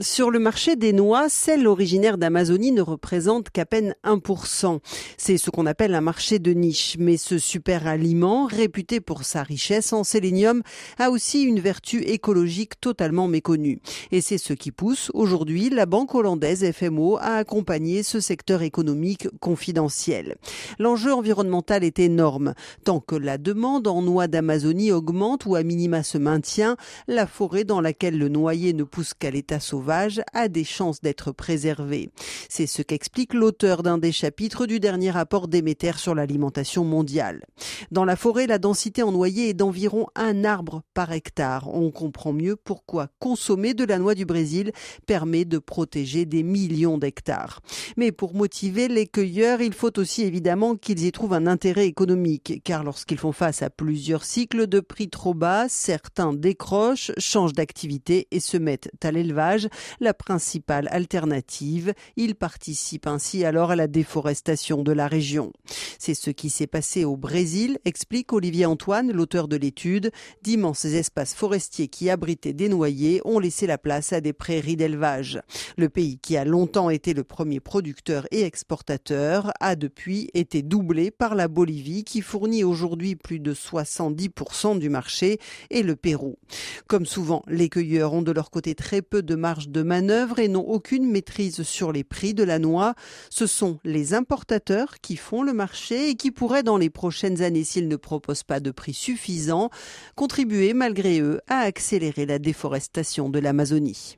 Sur le marché des noix, celles originaires d'Amazonie ne représentent qu'à peine 1%. C'est ce qu'on appelle un marché de niche. Mais ce super aliment, réputé pour sa richesse en sélénium, a aussi une vertu écologique totalement méconnue. Et c'est ce qui pousse aujourd'hui la banque hollandaise FMO à accompagner ce secteur économique confidentiel. L'enjeu environnemental est énorme. Tant que la demande en noix d'Amazonie augmente ou à minima se maintient, la forêt dans laquelle le noyer ne pousse qu'à l'état sauvage a des chances d'être préservé. C'est ce qu'explique l'auteur d'un des chapitres du dernier rapport Déméter sur l'alimentation mondiale. Dans la forêt, la densité en noyer est d'environ un arbre par hectare. On comprend mieux pourquoi consommer de la noix du Brésil permet de protéger des millions d'hectares. Mais pour motiver les cueilleurs, il faut aussi évidemment qu'ils y trouvent un intérêt économique, car lorsqu'ils font face à plusieurs cycles de prix trop bas, certains décrochent, changent d'activité et se mettent à l'élevage, la principale alternative. Il participe ainsi alors à la déforestation de la région. C'est ce qui s'est passé au Brésil, explique Olivier Antoine, l'auteur de l'étude. D'immenses espaces forestiers qui abritaient des noyers ont laissé la place à des prairies d'élevage. Le pays qui a longtemps été le premier producteur et exportateur a depuis été doublé par la Bolivie qui fournit aujourd'hui plus de 70% du marché et le Pérou. Comme souvent, les cueilleurs ont de leur côté très peu de de manœuvre et n'ont aucune maîtrise sur les prix de la noix. Ce sont les importateurs qui font le marché et qui pourraient dans les prochaines années, s'ils ne proposent pas de prix suffisants, contribuer malgré eux à accélérer la déforestation de l'Amazonie.